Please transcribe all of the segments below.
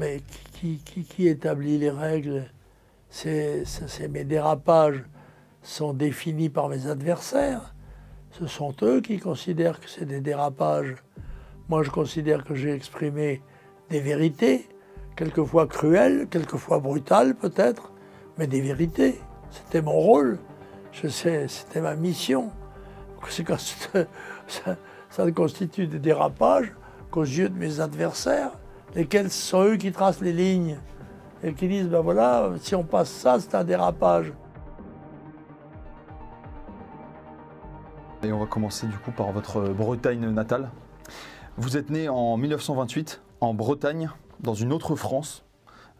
Mais qui, établit les règles? C'est, Mes dérapages sont définis par mes adversaires. Ce sont eux qui considèrent que c'est des dérapages. Moi, je considère que j'ai exprimé des vérités, quelquefois cruelles, quelquefois brutales peut-être, mais des vérités. C'était mon rôle. Je sais, c'était ma mission. Ça, ça ne constitue des dérapages qu'aux yeux de mes adversaires lesquels sont eux qui tracent les lignes et qui disent, ben voilà, si on passe ça, c'est un dérapage. Et on va commencer du coup par votre Bretagne natale. Vous êtes né en 1928 en Bretagne, dans une autre France,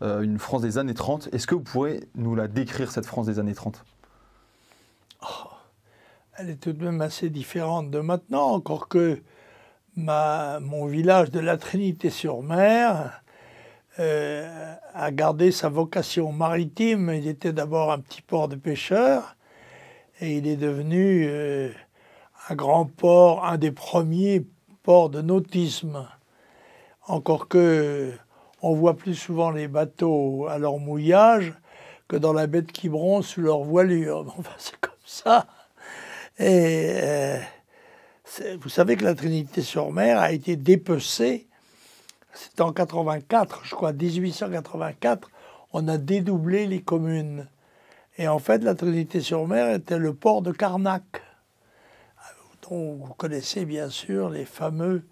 euh, une France des années 30. Est-ce que vous pourrez nous la décrire, cette France des années 30 Elle est tout de même assez différente de maintenant, encore que mon village de la Trinité-sur-Mer euh, a gardé sa vocation maritime. Il était d'abord un petit port de pêcheurs et il est devenu euh, un grand port, un des premiers ports de nautisme. Encore que on voit plus souvent les bateaux à leur mouillage que dans la baie de Quiberon sous leur voilure. C'est comme ça. Et euh, vous savez que la Trinité-sur-Mer a été dépecée. C'est en 84, je crois, 1884, on a dédoublé les communes. Et en fait, la Trinité-sur-Mer était le port de Carnac, dont vous connaissez bien sûr les fameux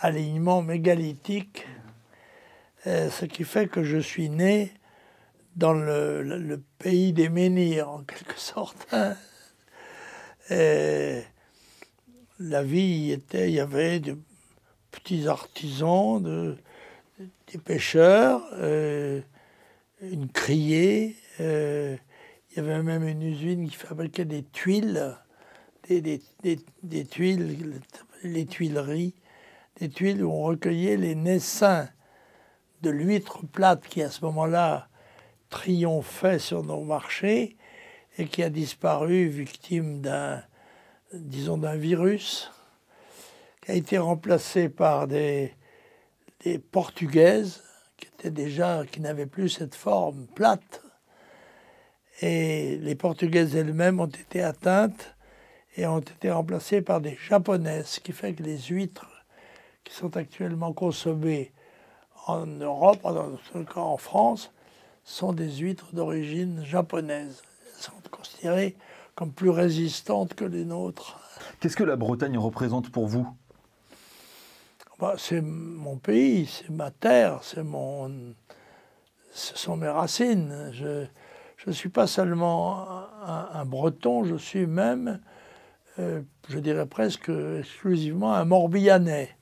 alignements mégalithiques, euh, ce qui fait que je suis né dans le, pays des menhirs, en quelque sorte. Et la vie était, il y avait de petits artisans, de, des pêcheurs, euh, une criée, euh, il y avait même une usine qui fabriquait des tuiles, des, des, tuiles, les tuileries, des tuiles où on recueillait les naissins de l'huître plate qui à ce moment-là triomphait sur nos marchés et qui a disparu victime d'un disons, d'un virus qui a été remplacé par des, portugaises qui étaient déjà, qui n'avaient plus cette forme plate. Et les portugaises elles-mêmes ont été atteintes et ont été remplacées par des japonaises, ce qui fait que les huîtres qui sont actuellement consommées en Europe, en France, sont des huîtres d'origine japonaise. Elles sont considérées comme plus résistantes que les nôtres. Qu'est-ce que la Bretagne représente pour vous? Bah, C'est mon pays, c'est ma terre, c'est mon, ce sont mes racines. Je ne suis pas seulement un, breton, je suis même, euh, je dirais presque exclusivement un morbihanais.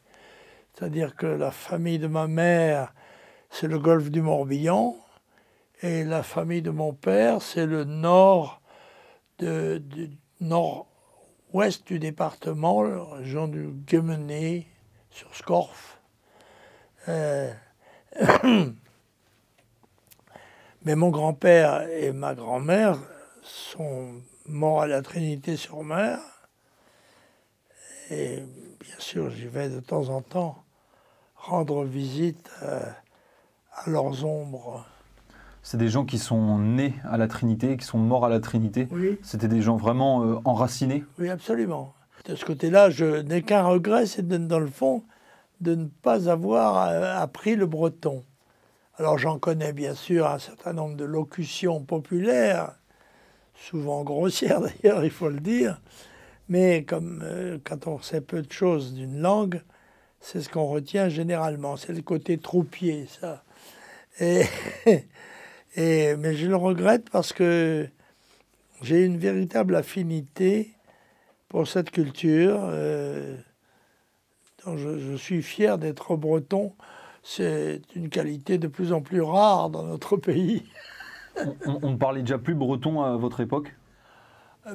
C'est-à-dire que la famille de ma mère, c'est le golfe du Morbihan, et la famille de mon père, c'est le nord du nord-ouest du département, la région du Guémené, sur Scorff. Euh, mais mon grand-père et ma grand-mère sont morts à la Trinité-sur-Mer. Et bien sûr, j'y vais de temps en temps rendre visite euh, à leurs ombres c'est des gens qui sont nés à la Trinité, qui sont morts à la Trinité. Oui. C'était des gens vraiment euh, enracinés. Oui, absolument. De ce côté-là, je n'ai qu'un regret, c'est dans le fond de ne pas avoir euh, appris le breton. Alors j'en connais bien sûr un certain nombre de locutions populaires, souvent grossières d'ailleurs, il faut le dire, mais comme euh, quand on sait peu de choses d'une langue, c'est ce qu'on retient généralement, c'est le côté troupier, ça. Et mais je le regrette parce que j'ai une véritable affinité pour cette culture. Euh, je, suis fier d'être breton. C'est une qualité de plus en plus rare dans notre pays. on, ne parlait déjà plus breton à votre époque?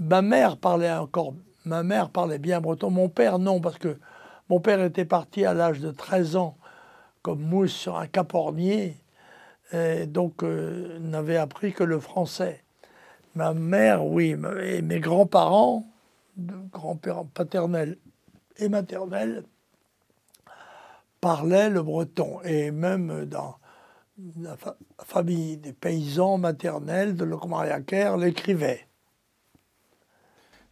Ma mère parlait encore. Ma mère parlait bien breton. Mon père, non, parce que mon père était parti à l'âge de 13 ans comme mousse sur un capornier et donc euh, n'avait appris que le français. Ma mère, oui, et mes grands-parents, grands-parents paternels et maternels, parlaient le breton. Et même dans, la, famille des paysans maternels de Locmariaquer l'écrivait.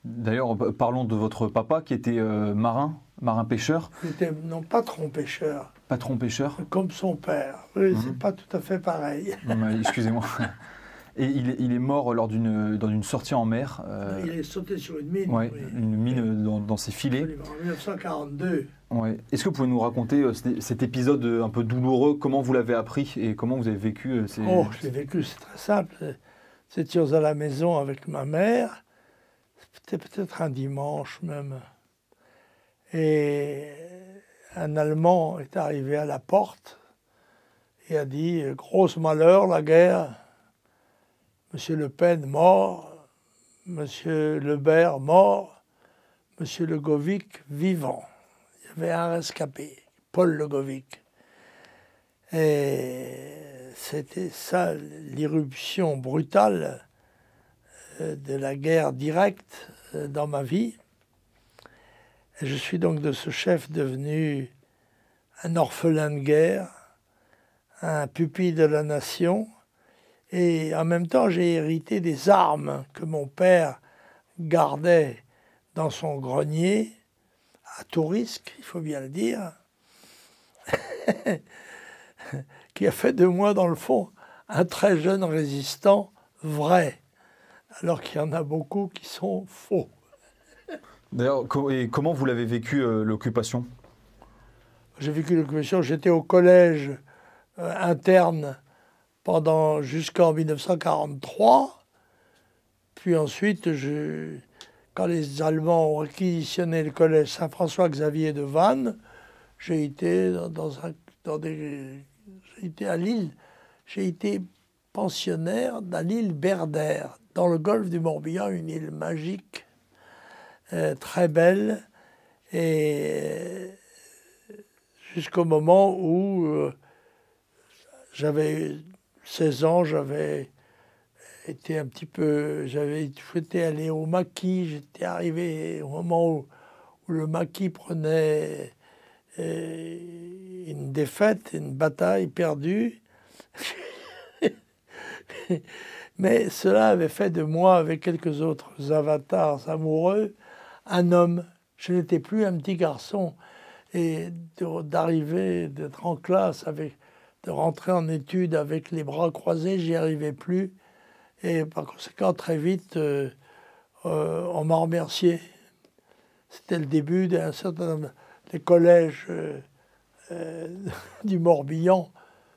D'ailleurs, parlons de votre papa qui était euh, marin, marin-pêcheur. Il était non patron-pêcheur. Patron-pêcheur Comme son père. Oui, c'est mhm. pas tout à fait pareil. Excusez-moi. Et il, est mort lors d'une dans une sortie en mer. Euh, il est sauté sur une mine. Ouais, une mine dans, ses filets. En 1942. Ouais. Est-ce que vous pouvez nous raconter euh, cet épisode un peu douloureux? Comment vous l'avez appris et comment vous avez vécu ces... Oh, je l'ai vécu, c'est très simple. Étions à la maison avec ma mère c'était peut-être un dimanche même. Et un Allemand est arrivé à la porte et a dit Grosse malheur, la guerre. Monsieur Le Pen mort, Monsieur Lebert mort, Monsieur Legovic vivant. Il y avait un rescapé, Paul Legovic. Et c'était ça l'irruption brutale euh, de la guerre directe euh, dans ma vie. Je suis donc de ce chef devenu un orphelin de guerre, un pupille de la nation, et en même temps j'ai hérité des armes que mon père gardait dans son grenier, à tout risque, il faut bien le dire, qui a fait de moi, dans le fond, un très jeune résistant vrai alors qu'il y en a beaucoup qui sont faux. D'ailleurs, et comment vous l'avez vécu euh, l'occupation? J'ai vécu l'occupation, j'étais au collège euh, interne pendant jusqu'en 1943. Puis ensuite, quand les Allemands ont réquisitionné le collège Saint-François-Xavier de Vannes, j'ai été dans, dans à Lille, j'ai été pensionnaire dans l'île Berder, dans le golfe du Morbihan, une île magique, euh, très belle, et jusqu'au moment où euh, j'avais 16 ans, j'avais été un petit peu, j'avais souhaité aller au maquis, j'étais arrivé au moment où, le maquis prenait euh, une défaite, une bataille perdue. Mais cela avait fait de moi, avec quelques autres avatars amoureux, un homme. Je n'étais plus un petit garçon. Et d'arriver, d'être en classe, de rentrer en études avec les bras croisés, j'y arrivais plus. Et par conséquent, très vite, euh, euh, on m'a remercié. C'était le début d'un certain nombre des collèges euh, du Morbihan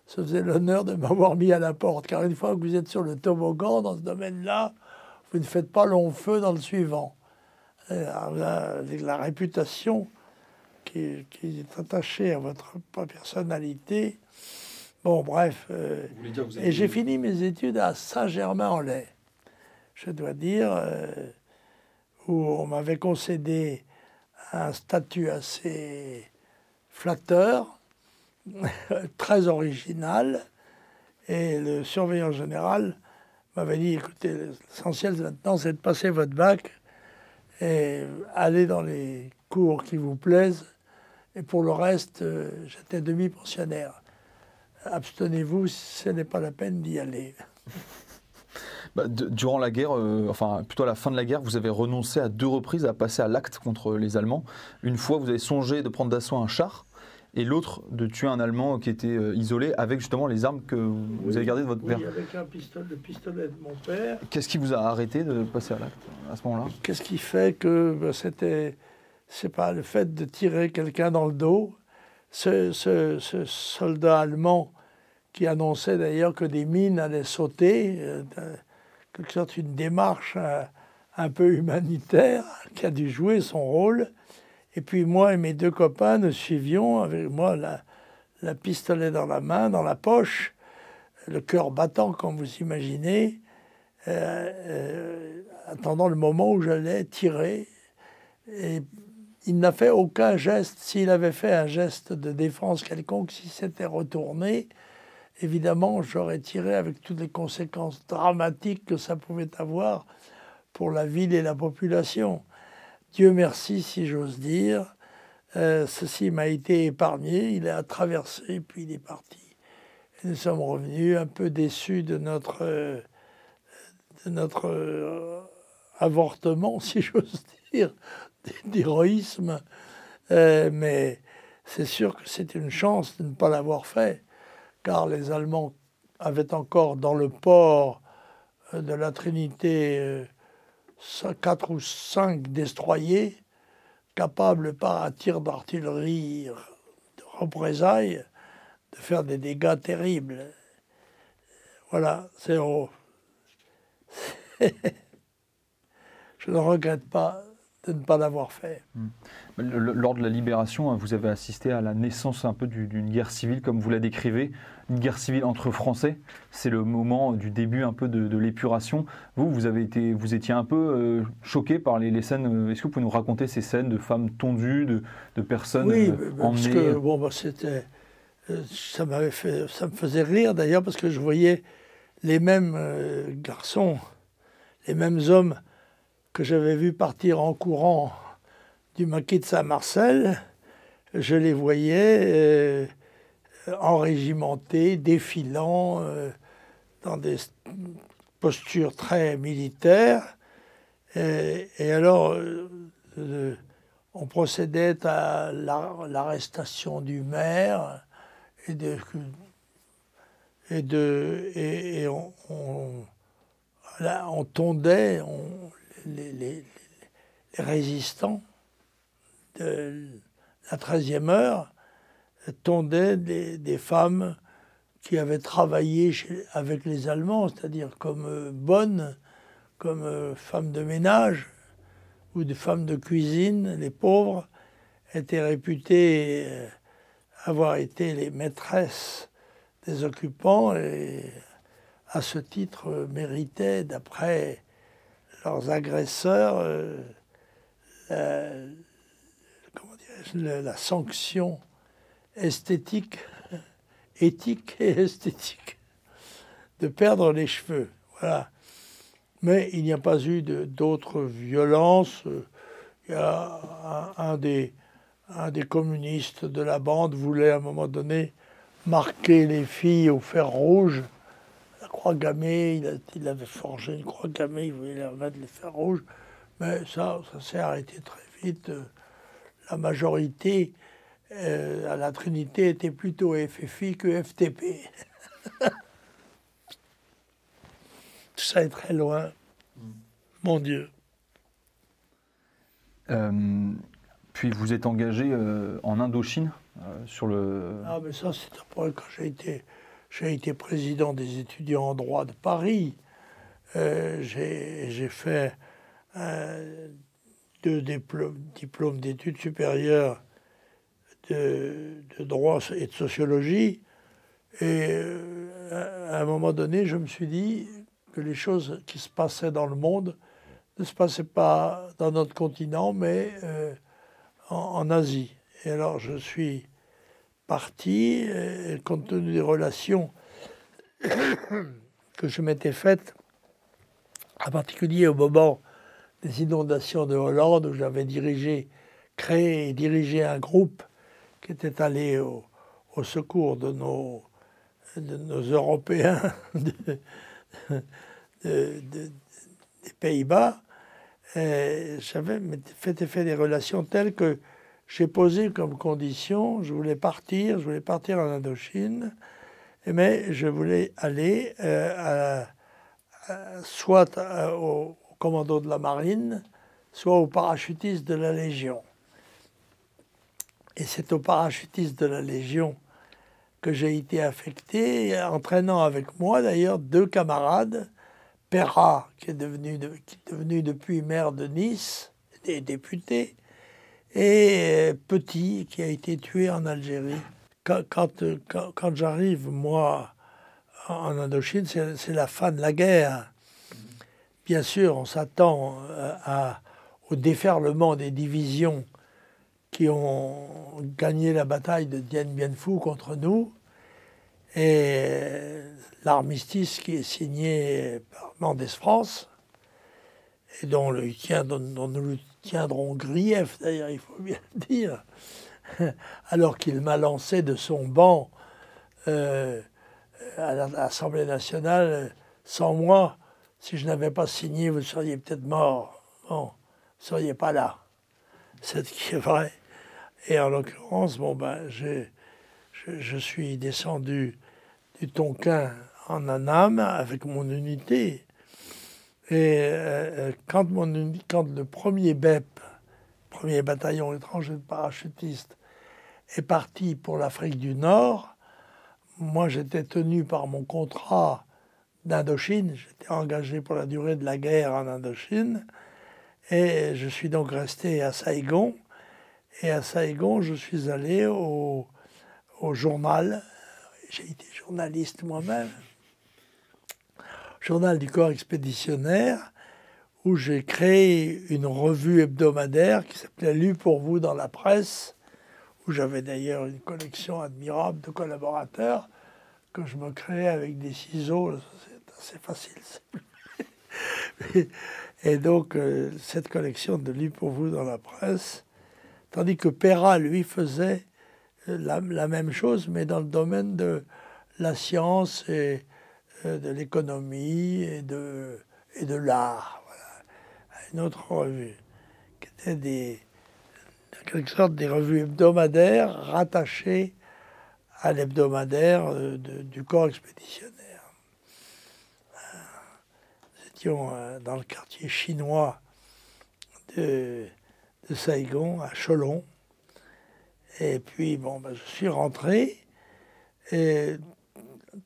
se faisait l'honneur de m'avoir mis à la porte. Car une fois que vous êtes sur le toboggan dans ce domaine-là, vous ne faites pas long feu dans le suivant. Avec la réputation qui, est attachée à votre personnalité. Bon, bref. Euh, et j'ai fini mes études à Saint-Germain-en-Laye, je dois dire, euh, où on m'avait concédé un statut assez flatteur très original. Et le surveillant général m'avait dit, écoutez, l'essentiel maintenant, c'est de passer votre bac et aller dans les cours qui vous plaisent. Et pour le reste, euh, j'étais demi-pensionnaire. Abstenez-vous, ce n'est pas la peine d'y aller. Bah, durant la guerre, euh, enfin plutôt à la fin de la guerre, vous avez renoncé à deux reprises à passer à l'acte contre les Allemands. Une fois, vous avez songé de prendre d'assaut un char et l'autre de tuer un Allemand qui était euh, isolé avec justement les armes que vous avez gardées de votre père. Oui, avec un pistolet, le pistolet de mon père. Qu'est-ce qui vous a arrêté de passer à l'acte à ce moment-là? Qu'est-ce qui fait que ben, c'était, c'est pas le fait de tirer quelqu'un dans le dos. Ce, soldat allemand qui annonçait d'ailleurs que des mines allaient sauter, euh, quelque sorte une démarche euh, un peu humanitaire, qui a dû jouer son rôle. Et puis moi et mes deux copains, nous suivions, avec moi la, pistolet dans la main, dans la poche, le cœur battant, comme vous imaginez, euh, euh, attendant le moment où j'allais tirer. Et il n'a fait aucun geste. S'il avait fait un geste de défense quelconque, s'il s'était retourné, évidemment, j'aurais tiré avec toutes les conséquences dramatiques que ça pouvait avoir pour la ville et la population. Dieu merci, si j'ose dire, euh, ceci m'a été épargné, il a traversé, puis il est parti. nous sommes revenus un peu déçus de notre, de notre avortement, si j'ose dire, d'héroïsme. mais c'est sûr que c'est une chance de ne pas l'avoir fait, car les Allemands avaient encore dans le port de la Trinité quatre ou cinq destroyers capables par un tir d'artillerie de représailles de faire des dégâts terribles. Voilà, c'est Je ne regrette pas de ne pas l'avoir fait. Hmm. Lors de la libération, hein, vous avez assisté à la naissance un peu d'une guerre civile, comme vous la décrivez, une guerre civile entre Français. C'est le moment du début un peu de, l'épuration. Vous, vous avez été, vous étiez un peu euh, choqué par les, scènes. Euh, est-ce que vous pouvez nous raconter ces scènes de femmes tondues, de, personnes oui, euh, parce que bon, bah, c'était, ça m'avait fait, ça me faisait rire d'ailleurs parce que je voyais les mêmes garçons, les mêmes hommes que j'avais vus partir en courant du maquis de Saint-Marcel, je les voyais euh, enrégimentés, défilant euh, dans des postures très militaires. Et, alors, euh, on procédait à l'arrestation du maire et de, et de et, on, on, tondait les, résistants de la 13e heure tondaient des, femmes qui avaient travaillé avec les Allemands, c'est-à-dire comme euh, bonnes, comme euh, femmes de ménage ou des femmes de cuisine. Les pauvres étaient réputées euh, avoir été les maîtresses des occupants et à ce titre méritaient, d'après leurs agresseurs, la sanction esthétique, éthique et esthétique de perdre les cheveux. Voilà. Mais il n'y a pas eu d'autres violences. Il y a un, des, un des communistes de la bande voulait à un moment donné marquer les filles au fer rouge. La croix gammée, il, avait forgé une croix gammée, il voulait la mettre les fers rouges. Mais ça, ça s'est arrêté très vite la majorité euh, à la Trinité était plutôt FFI que FTP. Tout ça est très loin. Mon Dieu. Euh, puis vous êtes engagé euh, en Indochine sur le. Ah, mais ça, c'est après quand j'ai été, j'ai été président des étudiants en droit de Paris. j'ai fait deux diplômes, d'études supérieures de, droit et de sociologie. Et euh, à un moment donné, je me suis dit que les choses qui se passaient dans le monde ne se passaient pas dans notre continent, mais euh, en, Asie. Et alors je suis parti, compte tenu des relations que je m'étais faites, en particulier au moment des inondations de Hollande, où j'avais dirigé, créé et dirigé un groupe qui était allé au, secours de nos, Européens des Pays-Bas. J'avais fait, des relations telles que j'ai posé comme condition, je voulais partir, je voulais partir en Indochine, mais je voulais aller euh, soit au commando de la marine, soit au parachutiste de la Légion. Et c'est au parachutiste de la Légion que j'ai été affecté, entraînant avec moi d'ailleurs deux camarades, Perra, qui est devenu, qui est devenu depuis maire de Nice, et député, et Petit, qui a été tué en Algérie. Quand, quand, quand j'arrive, moi, en Indochine, c'est la fin de la guerre. Bien sûr, on s'attend euh, au déferlement des divisions qui ont gagné la bataille de Dien Bien Phu contre nous et l'armistice qui est signé par Mendes France et dont, le dont, nous tiendrons grief d'ailleurs, il faut bien le dire, alors qu'il m'a lancé de son banc euh, à l'Assemblée nationale, sans moi, si je n'avais pas signé, vous seriez peut-être mort. Bon, vous ne seriez pas là. C'est ce qui est vrai. Et en l'occurrence, bon, ben, je, je, suis descendu du Tonkin en Annam avec mon unité. Et euh, quand, mon, quand le premier BEP, premier bataillon étranger de parachutistes, est parti pour l'Afrique du Nord, moi j'étais tenu par mon contrat d'Indochine, j'étais engagé pour la durée de la guerre en Indochine, et je suis donc resté à Saigon. Et à Saigon, je suis allé au, journal, j'ai été journaliste moi-même, journal du corps expéditionnaire, où j'ai créé une revue hebdomadaire qui s'appelait Lu pour vous dans la presse, où j'avais d'ailleurs une collection admirable de collaborateurs que je me créais avec des ciseaux, c'est assez facile. Et donc, euh, cette collection de Lu pour vous dans la presse, tandis que Perra, lui, faisait la, même chose, mais dans le domaine de la science et euh, de l'économie et de, et de l'art. Voilà. Une autre revue, qui était des, en quelque sorte des revues hebdomadaires rattachées à l'hebdomadaire euh, du corps expéditionnaire. Nous étions euh, dans le quartier chinois de, de Saigon, à Cholon. Et puis, bon, ben, je suis rentré, et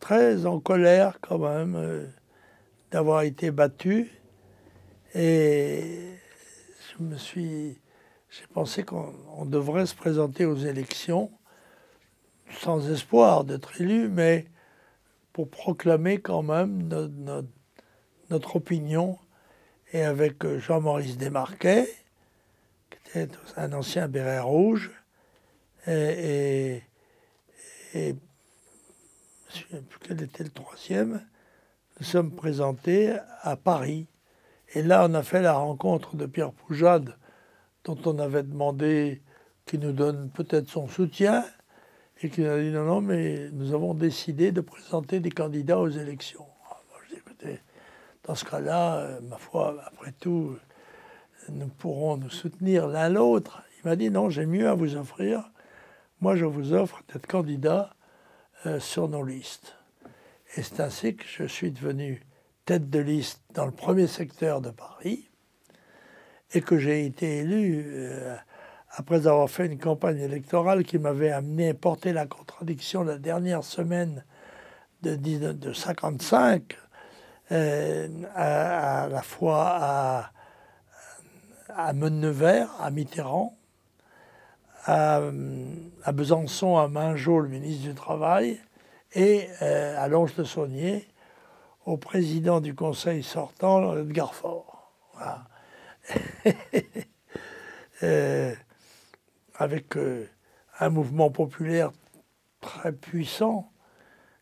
très en colère quand même euh, d'avoir été battu. Et je me suis j'ai pensé qu'on devrait se présenter aux élections sans espoir d'être élu, mais pour proclamer quand même notre, opinion. Et avec euh, Jean-Maurice Desmarquet, qui un ancien béret rouge, et, et, plus quel était le troisième, nous sommes présentés à Paris. Et là, on a fait la rencontre de Pierre Poujade, dont on avait demandé qu'il nous donne peut-être son soutien, et qu'il a dit non, non, mais nous avons décidé de présenter des candidats aux élections. Ah, je dis, écoutez, dans ce cas-là, euh, ma foi, après tout, nous pourrons nous soutenir l'un l'autre. Il m'a dit non, j'ai mieux à vous offrir. Moi, je vous offre d'être candidat euh, sur nos listes. Et c'est ainsi que je suis devenu tête de liste dans le premier secteur de Paris et que j'ai été élu euh, après avoir fait une campagne électorale qui m'avait amené à porter la contradiction la dernière semaine de, de 55, euh, à, la fois à, à Meunevert, à Mitterrand, à, Besançon, à Mingeot, le ministre du Travail, et euh, à Longe de Saunier, au président du conseil sortant, Edgar Faure. Euh, avec euh, un mouvement populaire très puissant,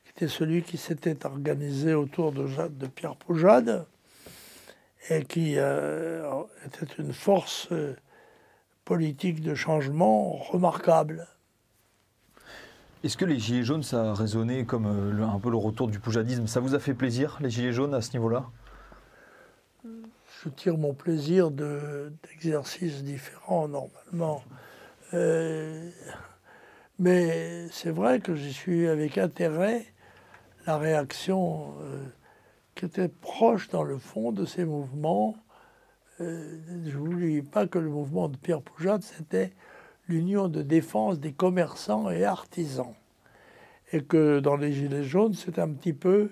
qui était celui qui s'était organisé autour de, de Pierre Poujade, et qui euh, était une force politique de changement remarquable. Est-ce que les Gilets jaunes, ça a résonné comme un peu le retour du poujadisme? Ça vous a fait plaisir, les Gilets jaunes, à ce niveau-là? Je tire mon plaisir d'exercices différents normalement. Euh, mais c'est vrai que j'ai suivi avec intérêt la réaction euh, qui était proche dans le fond de ces mouvements. Euh, je vous pas que le mouvement de Pierre Poujade, c'était l'union de défense des commerçants et artisans. Et que dans les Gilets jaunes, c'est un petit peu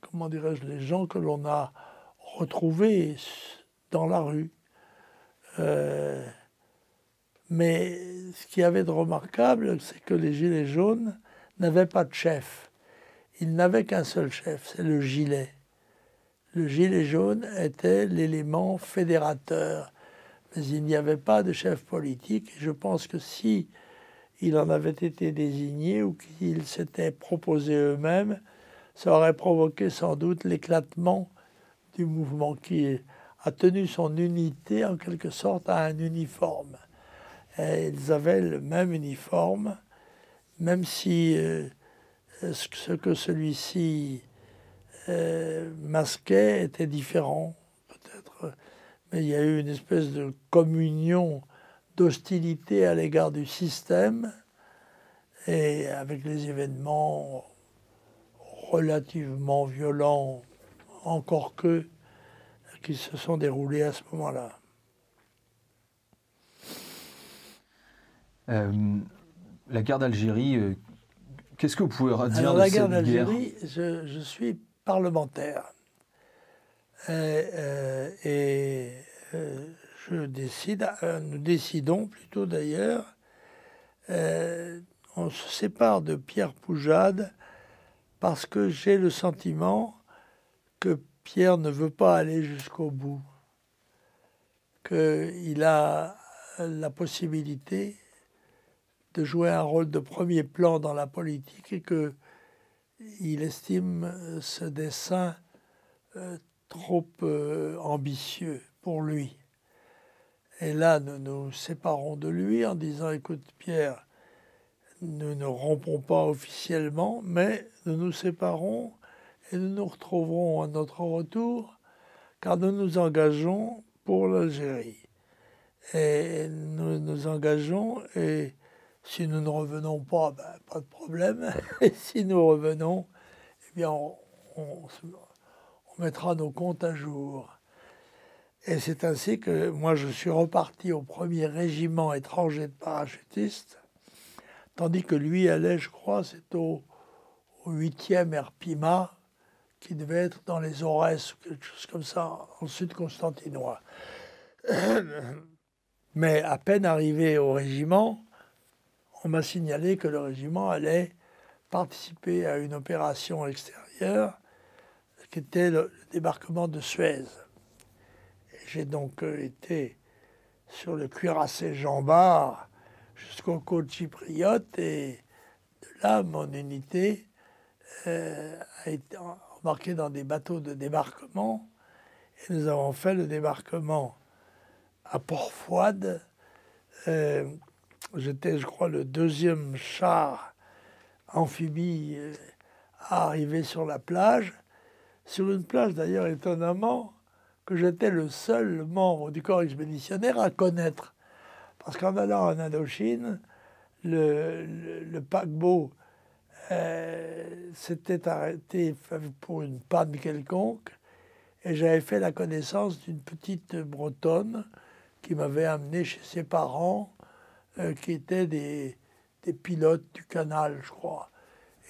comment dirais-je, les gens que l'on a retrouvés dans la rue. Euh, mais ce qui avait de remarquable, c'est que les Gilets jaunes n'avaient pas de chef. Ils n'avaient qu'un seul chef, c'est le gilet. Le gilet jaune était l'élément fédérateur, mais il n'y avait pas de chef politique. je pense que si il en avait été désigné ou qu'ils s'étaient proposés eux-mêmes, ça aurait provoqué sans doute l'éclatement du mouvement qui a tenu son unité en quelque sorte à un uniforme. ils avaient le même uniforme même si euh, ce que celui-ci euh, masquait était différent, peut-être, mais il y a eu une espèce de communion d'hostilité à l'égard du système, et avec les événements relativement violents, encore que, qui se sont déroulés à ce moment-là. Euh, la guerre d'Algérie, euh, qu'est-ce que vous pouvez dire Alors, de la cette guerre guerre? d'Algérie, je, je, suis parlementaire. Euh, et je décide, nous décidons plutôt d'ailleurs, on se sépare de Pierre Poujade parce que j'ai le sentiment que Pierre ne veut pas aller jusqu'au bout, qu'il a la possibilité de jouer un rôle de premier plan dans la politique et que il estime ce dessin euh, trop euh, ambitieux pour lui. Et là, nous nous séparons de lui en disant, écoute Pierre, nous ne rompons pas officiellement, mais nous nous séparons et nous nous retrouverons à notre retour, car nous nous engageons pour l'Algérie. Et nous nous engageons et si nous ne revenons pas, ben, pas de problème. Et si nous revenons, eh bien, on, mettra nos comptes à jour. Et c'est ainsi que moi, je suis reparti au premier régiment étranger de parachutistes, tandis que lui allait, je crois, c'est au, 8e Erpima, qui devait être dans les Aurès ou quelque chose comme ça, en sud constantinois. Mais à peine arrivé au régiment, on m'a signalé que le régiment allait participer à une opération extérieure qui était le débarquement de Suez. J'ai donc euh, été sur le cuirassé Jean Bart jusqu'au côte chypriote et de là, mon unité euh, a été embarquée dans des bateaux de débarquement et nous avons fait le débarquement à Port-Fouad. Euh, J'étais, je crois, le deuxième char amphibie euh, à arriver sur la plage. Sur une plage, d'ailleurs, étonnamment, que j'étais le seul membre du corps expéditionnaire à connaître. Parce qu'en allant en Indochine, le, paquebot euh, s'était arrêté pour une panne quelconque et j'avais fait la connaissance d'une petite bretonne qui m'avait amené chez ses parents euh, qui étaient des, pilotes du canal, je crois.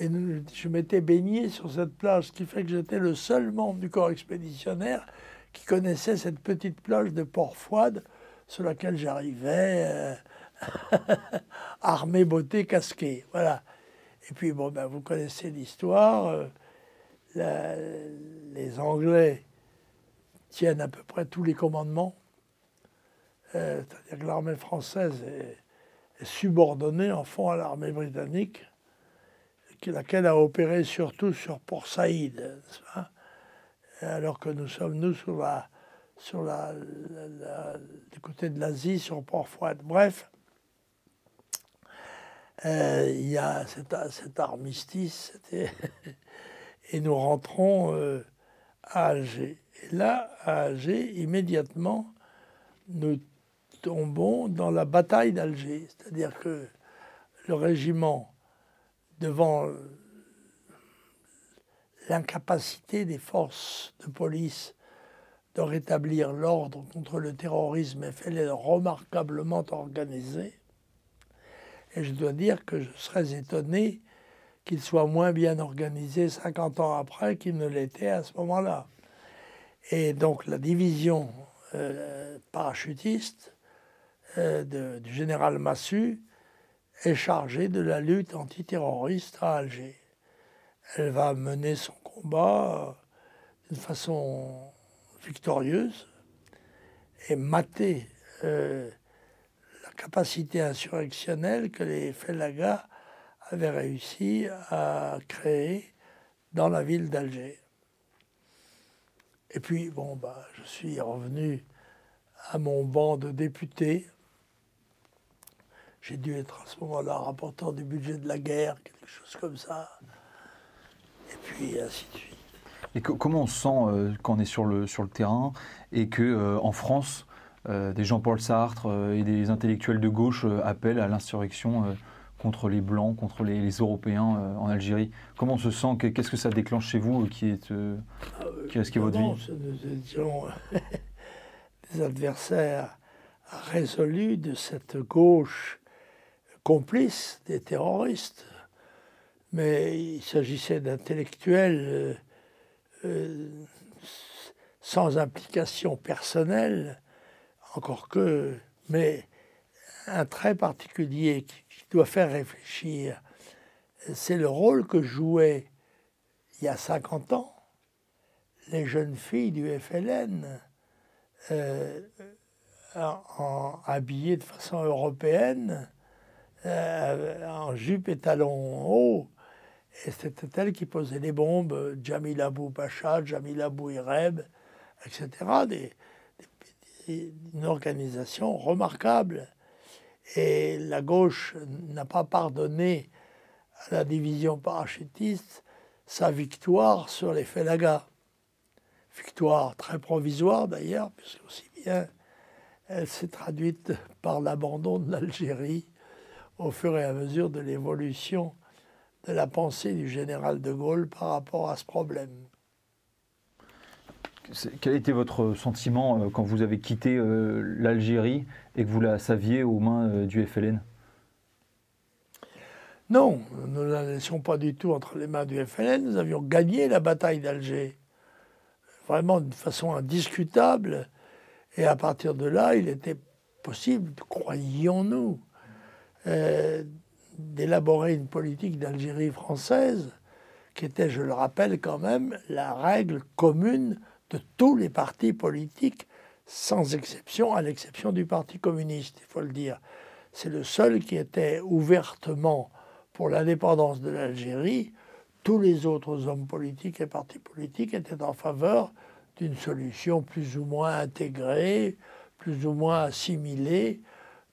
Et je m'étais baigné sur cette plage, ce qui fait que j'étais le seul membre du corps expéditionnaire qui connaissait cette petite plage de Port-Fouad sur laquelle j'arrivais euh, armé, botté, casqué. Voilà. Et puis, bon, ben, vous connaissez l'histoire. Euh, les Anglais tiennent à peu près tous les commandements. C'est-à-dire que l'armée française est subordonnée en fond à l'armée britannique, laquelle a opéré surtout sur Port Saïd, alors que nous sommes, nous, sur la, sur la, du côté de l'Asie, sur Port Fouad. Bref, euh, il y a cet, armistice, et nous rentrons euh, à Alger. Et là, à Alger, immédiatement, nous dans la bataille d'Alger. C'est-à-dire que le régiment, devant l'incapacité des forces de police de rétablir l'ordre contre le terrorisme, est remarquablement organisé. Et je dois dire que je serais étonné qu'il soit moins bien organisé 50 ans après qu'il ne l'était à ce moment-là. Et donc la division euh, parachutiste euh, du général Massu est chargée de la lutte antiterroriste à Alger. Elle va mener son combat euh, d'une façon victorieuse et mater euh, la capacité insurrectionnelle que les Felagas avaient réussi à créer dans la ville d'Alger. Et puis, bon, bah, je suis revenu à mon banc de députés J'ai dû être à ce moment-là rapporteur du budget de la guerre, quelque chose comme ça. Et puis ainsi de suite. Et comment on se sent euh, quand on est sur le, sur le terrain et que euh, en France, euh, des Jean-Paul Sartre et des intellectuels de gauche appellent à l'insurrection contre les Blancs, contre les, Européens en Algérie? Comment on se sent? Qu'est-ce que ça déclenche chez vous qui est, qui est votre vie? Nous étions des adversaires résolus de cette gauche complice des terroristes. Mais il s'agissait d'intellectuels euh, sans implication personnelle, encore que, mais un trait particulier qui, doit faire réfléchir, c'est le rôle que jouaient il y a 50 ans les jeunes filles du FLN euh, en, habillées de façon européenne, euh, en jupe et talons hauts, et c'était elle qui posait les bombes, Jamil Abou Pacha, Jamil Abou Ireb, etc. Une organisation remarquable. Et la gauche n'a pas pardonné à la division parachutiste sa victoire sur les Felagas. Victoire très provisoire d'ailleurs, puisque aussi bien elle s'est traduite par l'abandon de l'Algérie au fur et à mesure de l'évolution de la pensée du général de Gaulle par rapport à ce problème. Quel été votre sentiment euh, quand vous avez quitté euh, l'Algérie et que vous la saviez aux mains euh, du FLN Non, nous ne la laissions pas du tout entre les mains du FLN. Nous avions gagné la bataille d'Alger, vraiment d'une façon indiscutable. Et à partir de là, il était possible, croyions-nous, d'élaborer une politique d'Algérie française qui était, je le rappelle quand même, la règle commune de tous les partis politiques, sans exception, à l'exception du Parti communiste, il faut le dire. C'est le seul qui était ouvertement pour l'indépendance de l'Algérie. Tous les autres hommes politiques et partis politiques étaient en faveur d'une solution plus ou moins intégrée, plus ou moins assimilée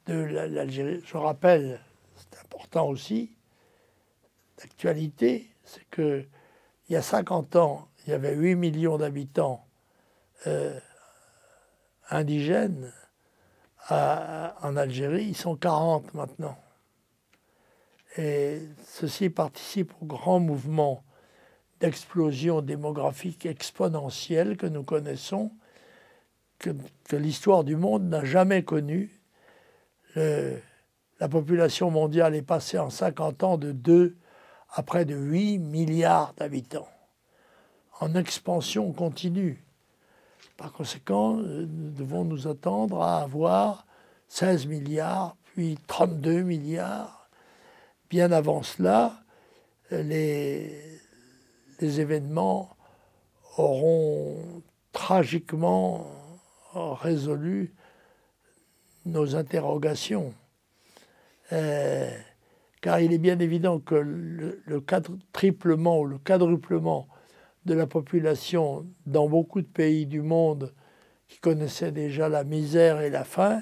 de l'Algérie. Je rappelle important aussi, d'actualité, c'est que il y a 50 ans, il y avait 8 millions d'habitants euh, indigènes en Algérie, ils sont 40 maintenant. Et ceci participe au grand mouvement d'explosion démographique exponentielle que nous connaissons, que, l'histoire du monde n'a jamais connu. Le, la population mondiale est passée en 50 ans de 2 à près de 8 milliards d'habitants, en expansion continue. Par conséquent, euh, nous devons nous attendre à avoir 16 milliards, puis 32 milliards. Bien avant cela, les, les événements auront tragiquement résolu nos interrogations. Euh, car il est bien évident que le, triplement ou le quadruplement de la population dans beaucoup de pays du monde qui connaissaient déjà la misère et la faim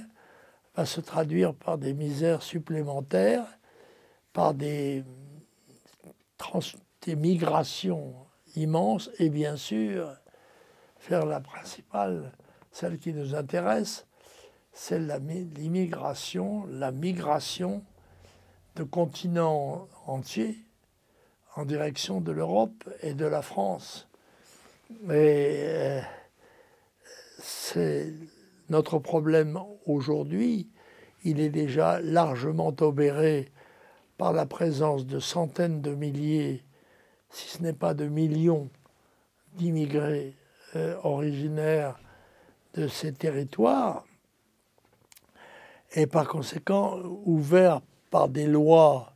va se traduire par des misères supplémentaires, par des migrations immenses et bien sûr, faire la principale, celle qui nous intéresse, c'est l'immigration, la migration de continents entiers en direction de l'Europe et de la France. Et euh, c'est notre problème aujourd'hui. Il est déjà largement obéré par la présence de centaines de milliers, si ce n'est pas de millions, d'immigrés euh, originaires de ces territoires et par conséquent ouvert par des lois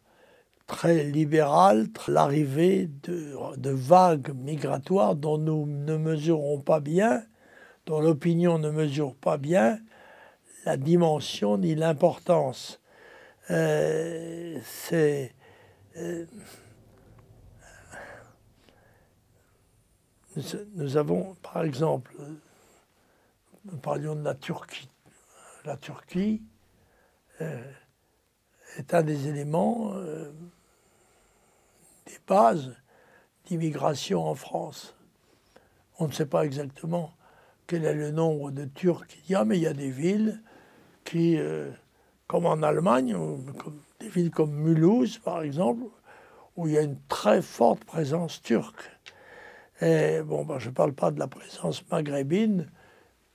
très libérales, l'arrivée de, vagues migratoires dont nous ne mesurons pas bien, dont l'opinion ne mesure pas bien la dimension ni l'importance. Euh, c'est euh, nous, avons, par exemple, nous parlions de la Turquie. La Turquie, est un des éléments, euh, des bases d'immigration en France. On ne sait pas exactement quel est le nombre de Turcs qu'il y a, mais il y a des villes qui, euh, comme en Allemagne, des villes comme Mulhouse par exemple, où il y a une très forte présence turque. Bon, ben, je ne parle pas de la présence maghrébine,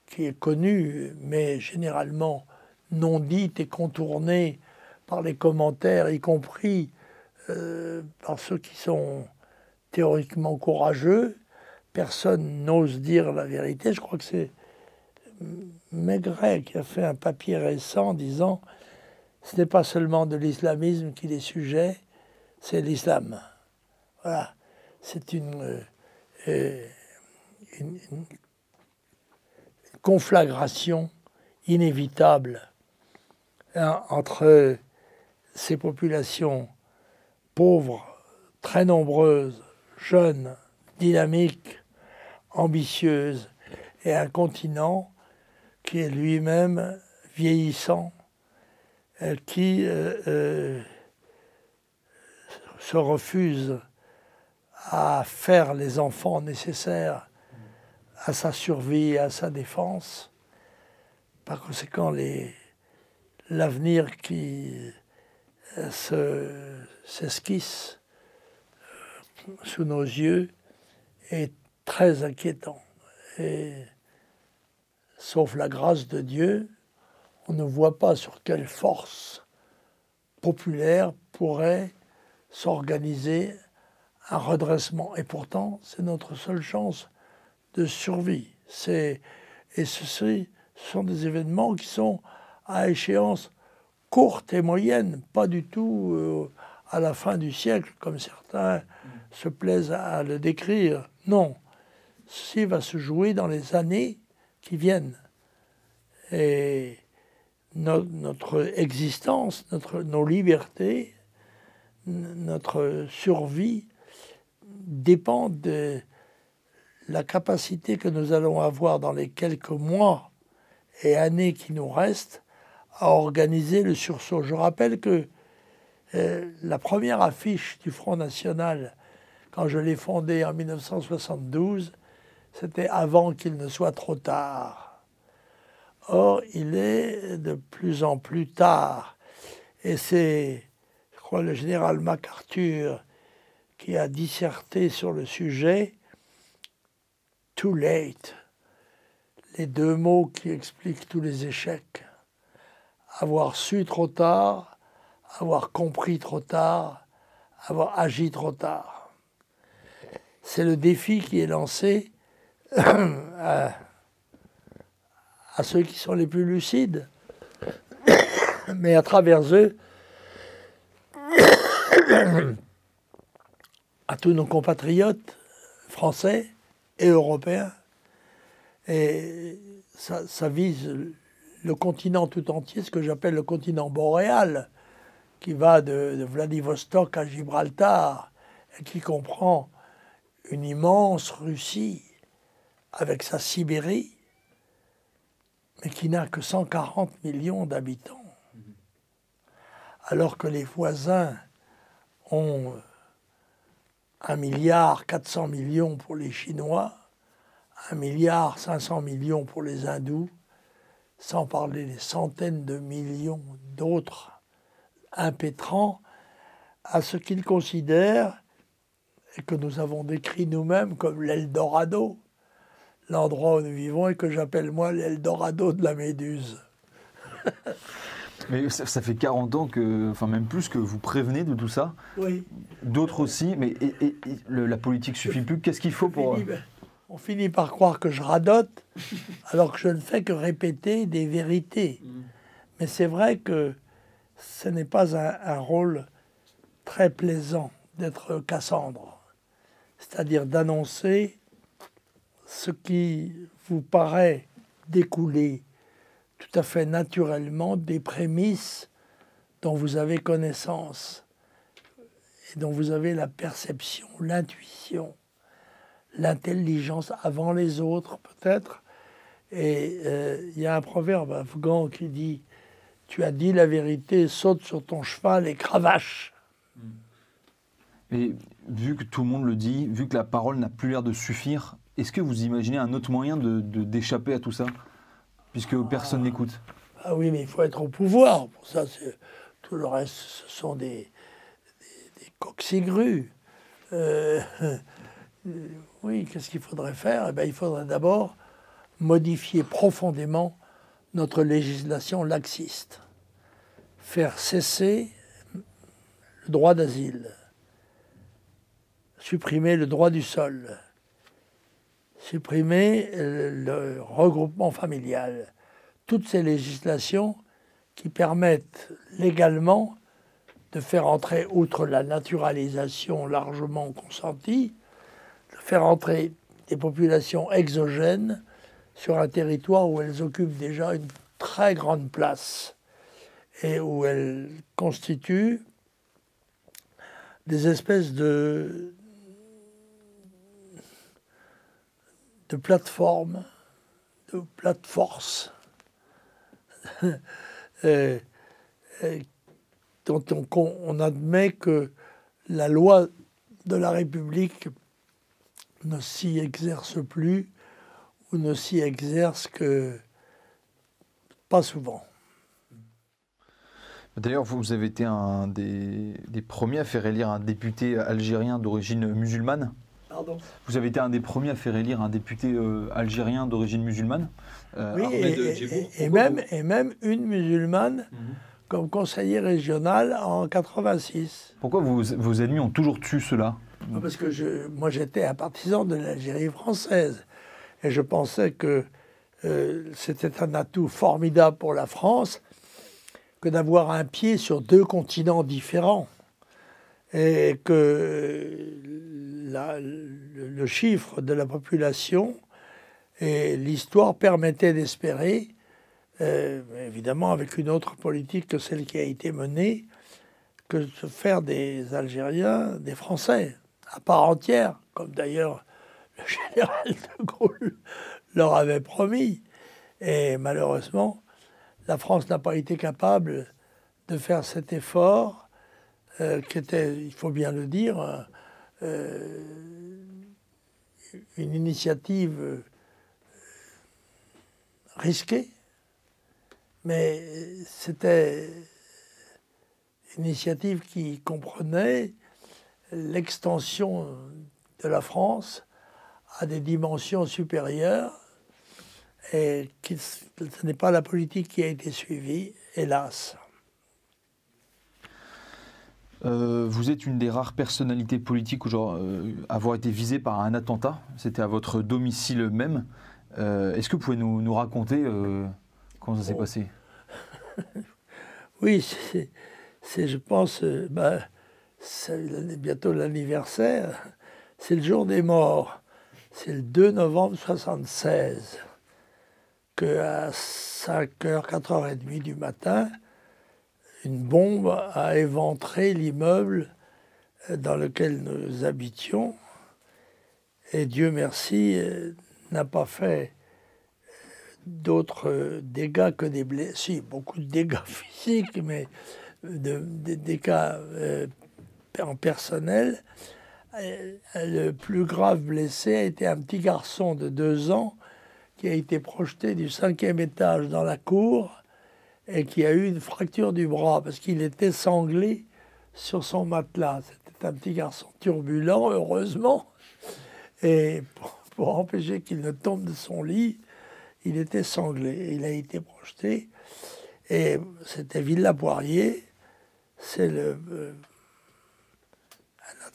qui est connue, mais généralement non dite et contournée par les commentaires, y compris euh, par ceux qui sont théoriquement courageux. Personne n'ose dire la vérité. Je crois que c'est Maigret qui a fait un papier récent disant ce n'est pas seulement de l'islamisme qu'il est sujet, c'est l'islam. Voilà. C'est une, euh, une, conflagration inévitable entre ces populations pauvres, très nombreuses, jeunes, dynamiques, ambitieuses, et un continent qui est lui-même vieillissant, euh, qui euh, euh, se refuse à faire les enfants nécessaires à sa survie, à sa défense. Par conséquent, l'avenir qui s'esquisse sous nos yeux est très inquiétant. Et sauf la grâce de Dieu, on ne voit pas sur quelle force populaire pourrait s'organiser un redressement. Et pourtant, c'est notre seule chance de survie. et ce sont des événements qui sont à échéance courte et moyenne, pas du tout euh, à la fin du siècle, comme certains se plaisent à le décrire. Non, ceci va se jouer dans les années qui viennent. Et notre existence, notre, nos libertés, notre survie dépendent de la capacité que nous allons avoir dans les quelques mois et années qui nous restent à organiser le sursaut. Je rappelle que euh, la première affiche du Front National, quand je l'ai fondée en 1972, c'était avant qu'il ne soit trop tard. Or, il est de plus en plus tard. Et c'est, je crois, le général MacArthur qui a disserté sur le sujet too late, les deux mots qui expliquent tous les échecs avoir su trop tard, avoir compris trop tard, avoir agi trop tard. C'est le défi qui est lancé à, ceux qui sont les plus lucides, mais à travers eux, à tous nos compatriotes français et européens. Et ça, ça vise le continent tout entier, ce que j'appelle le continent boréal, qui va de, Vladivostok à Gibraltar, et qui comprend une immense Russie avec sa Sibérie, mais qui n'a que 140 millions d'habitants. Alors que les voisins ont 1 milliard 400 millions pour les Chinois, 1 milliard 500 millions pour les Hindous, sans parler des centaines de millions d'autres impétrants à ce qu'ils considèrent et que nous avons décrit nous-mêmes comme l'Eldorado, l'endroit où nous vivons et que j'appelle moi l'Eldorado de la Méduse. Mais ça, fait 40 ans que, enfin même plus que vous prévenez de tout ça. Oui. D'autres aussi, mais la politique suffit plus. Qu'est-ce qu'il faut pour on finit par croire que je radote, alors que je ne fais que répéter des vérités. Mm. Mais c'est vrai que ce n'est pas un, rôle très plaisant d'être Cassandre, c'est-à-dire d'annoncer ce qui vous paraît découler tout à fait naturellement des prémices dont vous avez connaissance et dont vous avez la perception, l'intuition l'intelligence avant les autres, peut-être. Et euh, il y a un proverbe afghan qui dit tu as dit la vérité, saute sur ton cheval et cravache. Et vu que tout le monde le dit, vu que la parole n'a plus l'air de suffire, est-ce que vous imaginez un autre moyen de d'échapper à tout ça Puisque personne n'écoute? Ah oui, mais il faut être au pouvoir. Pour ça, tout le reste, ce sont des, des, euh, oui, qu'est-ce qu'il faudrait faire? Eh bien, Il faudrait d'abord modifier profondément notre législation laxiste, faire cesser le droit d'asile, supprimer le droit du sol, supprimer le regroupement familial, toutes ces législations qui permettent légalement de faire entrer, outre la naturalisation largement consentie, faire entrer des populations exogènes sur un territoire où elles occupent déjà une très grande place et où elles constituent des espèces de, de plateformes, de plateforces dont on, on, admet que la loi de la République ne s'y exerce plus ou ne s'y exerce que pas souvent. D'ailleurs, vous avez été un des, premiers à faire élire un député algérien d'origine musulmane. Pardon? Vous avez été un des premiers à faire élire un député euh, algérien d'origine musulmane. Euh, oui, et, même, et même une musulmane mhm. comme conseiller régional en 86. Pourquoi vos, vos ennemis ont toujours tué cela Parce que je, moi j'étais un partisan de l'Algérie française. Et je pensais que euh, c'était un atout formidable pour la France que d'avoir un pied sur deux continents différents. Et que le, chiffre de la population et l'histoire permettaient d'espérer, euh, évidemment avec une autre politique que celle qui a été menée, que de faire des Algériens des Français à part entière, comme d'ailleurs le général de Gaulle leur avait promis. Et malheureusement, la France n'a pas été capable de faire cet effort, euh, qui était, il faut bien le dire, euh, une initiative euh, risquée, mais c'était une initiative qui comprenait l'extension de la France à des dimensions supérieures et que ce n'est pas la politique qui a été suivie, hélas. Euh, vous êtes une des rares personnalités politiques à euh, avoir été visée par un attentat. C'était à votre domicile même. Euh, est-ce que vous pouvez nous, raconter comment ça s'est oh. passé? Oui, c'est, je pense, bah, c'est bientôt l'anniversaire. C'est le jour des morts c'est le 2 novembre 1976 qu'à 5h, 4h30 du matin, une bombe a éventré l'immeuble dans lequel nous habitions. Et Dieu merci, n'a pas fait d'autres dégâts que des blessés. Si, beaucoup de dégâts physiques, mais des dégâts euh, en personnel. Euh, le plus grave blessé a été un petit garçon de deux ans qui a été projeté du cinquième étage dans la cour et qui a eu une fracture du bras parce qu'il était sanglé sur son matelas. C'était un petit garçon turbulent, heureusement. Et pour, empêcher qu'il ne tombe de son lit, il était sanglé. Il a été projeté. Et c'était Villa-Poirier. C'est le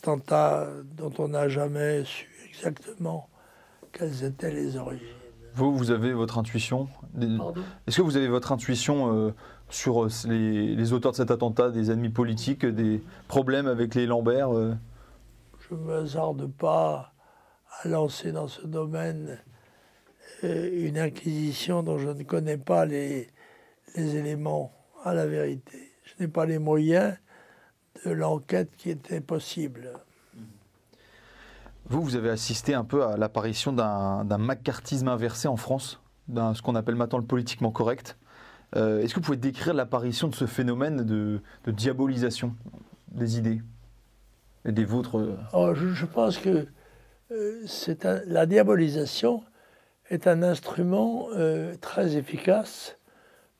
euh, dont on n'a jamais su exactement quelles étaient les origines. Vous, vous avez votre intuition Est-ce que vous avez votre intuition euh, sur euh, les, auteurs de cet attentat, des ennemis politiques, des problèmes avec les Lambert euh? Je ne me hasarde pas à lancer dans ce domaine une inquisition dont je ne connais pas les, les éléments à la vérité. Je n'ai pas les moyens de l'enquête qui était possible. Vous, vous avez assisté un peu à l'apparition d'un macartisme inversé en France, d'un ce qu'on appelle maintenant le politiquement correct. Euh, est-ce que vous pouvez décrire l'apparition de ce phénomène de, diabolisation des idées et des vôtres oh, je, pense que euh, la diabolisation est un instrument euh, très efficace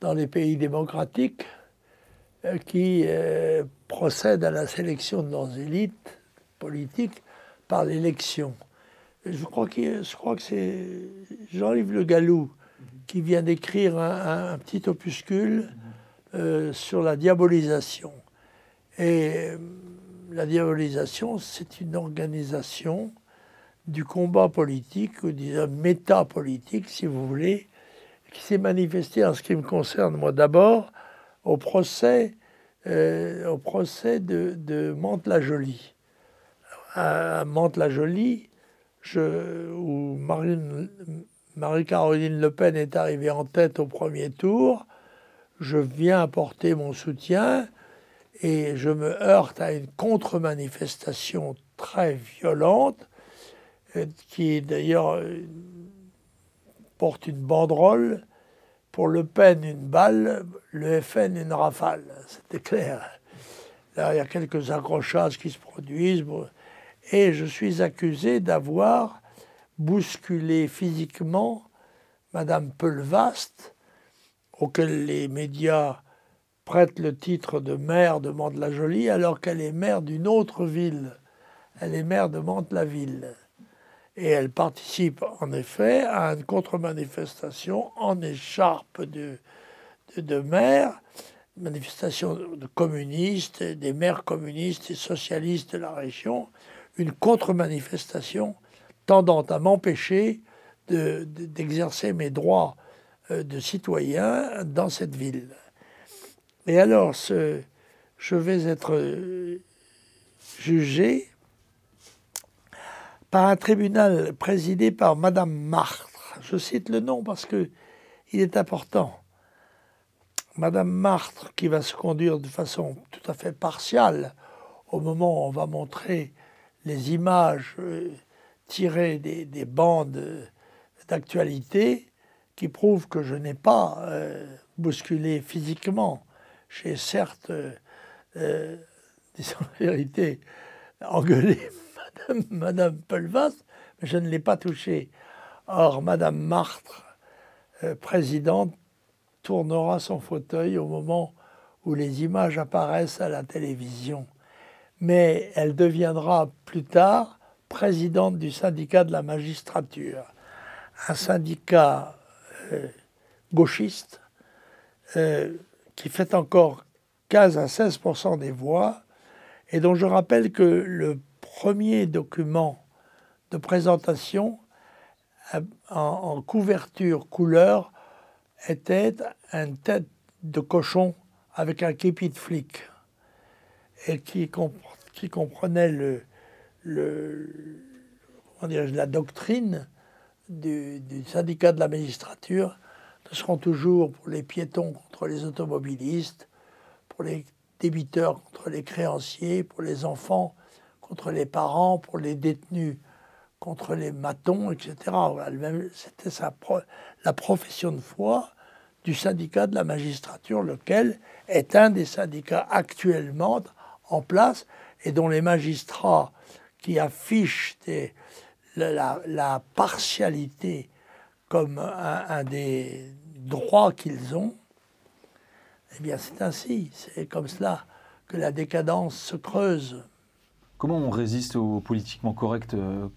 dans les pays démocratiques qui procèdent à la sélection de leurs élites politiques par l'élection. Je crois que, c'est Jean-Yves Le Gallou qui vient d'écrire un, petit opuscule euh, sur la diabolisation. Et euh, la diabolisation, c'est une organisation du combat politique, ou disons métapolitique, si vous voulez, qui s'est manifestée en ce qui me concerne, moi d'abord, au procès, euh, au procès de, de Mantes-la-Jolie. À Mantes-la-Jolie, où Marie-Caroline Le Pen est arrivée en tête au premier tour. Je viens apporter mon soutien et je me heurte à une contre-manifestation très violente euh, qui d'ailleurs euh, porte une banderole. Pour Le Pen, une balle, le FN, une rafale. C'était clair. Là, il y a quelques accrochages qui se produisent. Et je suis accusé d'avoir bousculer physiquement Madame Peulvast, auquel les médias prêtent le titre de maire de Mantes-la-Jolie, alors qu'elle est maire d'une autre ville. Elle est maire de Mantes-la-Ville. Et elle participe en effet à une contre-manifestation en écharpe de, de, de manifestation de communistes, des maires communistes et socialistes de la région, une contre-manifestation tendant à m'empêcher d'exercer mes droits euh, de citoyen dans cette ville. Et alors, je vais être euh, jugé par un tribunal présidé par Madame Martre. Je cite le nom parce que il est important. Madame Martre, qui va se conduire de façon tout à fait partiale au moment où on va montrer les images euh, tirer des, bandes d'actualité qui prouvent que je n'ai pas euh, bousculé physiquement. J'ai certes, euh, disons la vérité, engueulé Madame, Pelvas, mais je ne l'ai pas touché. Or, Madame Martre, présidente, tournera son fauteuil au moment où les images apparaissent à la télévision. Mais elle deviendra plus tard présidente du syndicat de la magistrature, un syndicat euh, gauchiste euh, qui fait encore 15 à 16% des voix et dont je rappelle que le premier document de présentation euh, en, couverture couleur était une tête de cochon avec un képi de flic et qui, comprenait le, la doctrine du, syndicat de la magistrature ce seront toujours pour les piétons contre les automobilistes, pour les débiteurs contre les créanciers, pour les enfants contre les parents, pour les détenus contre les matons, etc. C'était la profession de foi du syndicat de la magistrature, lequel est un des syndicats actuellement en place et dont les magistrats qui affichent la, partialité comme un, des droits qu'ils ont, eh bien c'est ainsi, c'est comme cela que la décadence se creuse. Comment on résiste au politiquement correct euh,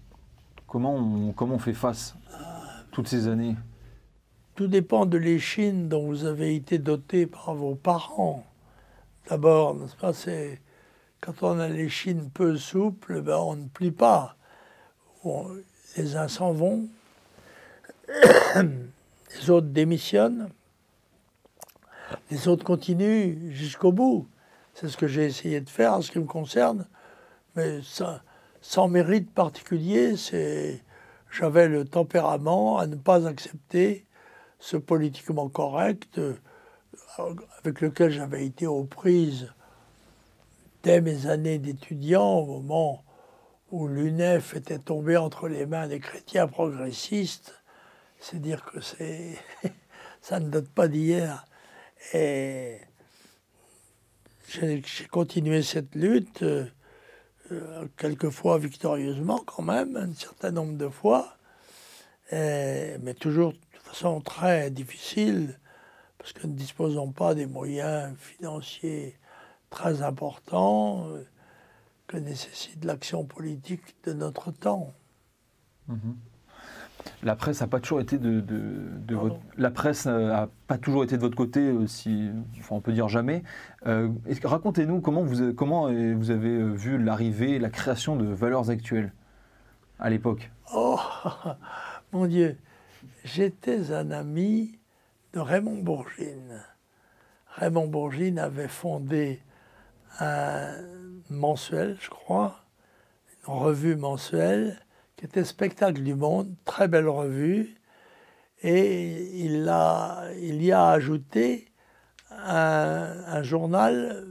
comment on, comment on fait face toutes ces années? Tout dépend de l'échine dont vous avez été doté par vos parents. D'abord, n'est-ce pas, c'est quand on a l'échine peu souple, ben on ne plie pas. les uns s'en vont, les autres démissionnent, les autres continuent jusqu'au bout. C'est ce que j'ai essayé de faire en ce qui me concerne, mais sans mérite particulier, c'est j'avais le tempérament à ne pas accepter ce politiquement correct euh, avec lequel j'avais été aux prises dès mes années d'étudiant, au moment où l'UNEF était tombé entre les mains des chrétiens progressistes, c'est dire que c'est, ça ne date pas d'hier. Et j'ai continué cette lutte, euh, quelquefois victorieusement quand même, un certain nombre de fois, mais toujours de façon très difficile, parce que nous ne disposons pas des moyens financiers très importants euh, que nécessite l'action politique de notre temps. Mhm. La presse n'a pas toujours été de, votre la presse a pas toujours été de votre côté, euh, si on peut dire jamais. Euh, racontez-nous comment vous comment vous avez vu l'arrivée, la création de Valeurs Actuelles à l'époque. Oh mon Dieu, j'étais un ami de Raymond Bourgine. Raymond Bourgine avait fondé un mensuel, je crois, une revue mensuelle qui était Spectacle du Monde, très belle revue, et il, y a ajouté un, journal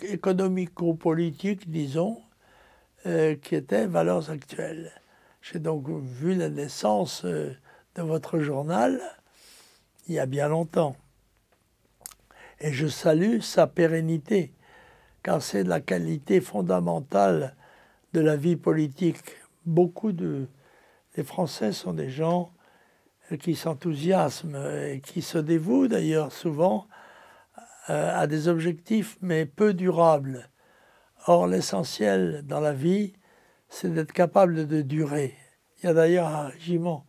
économico-politique, disons, euh, qui était Valeurs Actuelles. J'ai donc vu la naissance euh, de votre journal il y a bien longtemps. Et je salue sa pérennité, car c'est la qualité fondamentale de la vie politique. Beaucoup de Français sont des gens qui s'enthousiasment et qui se dévouent d'ailleurs souvent euh, à des objectifs, mais peu durables. Or, l'essentiel dans la vie, c'est d'être capable de durer. Il y a d'ailleurs un régiment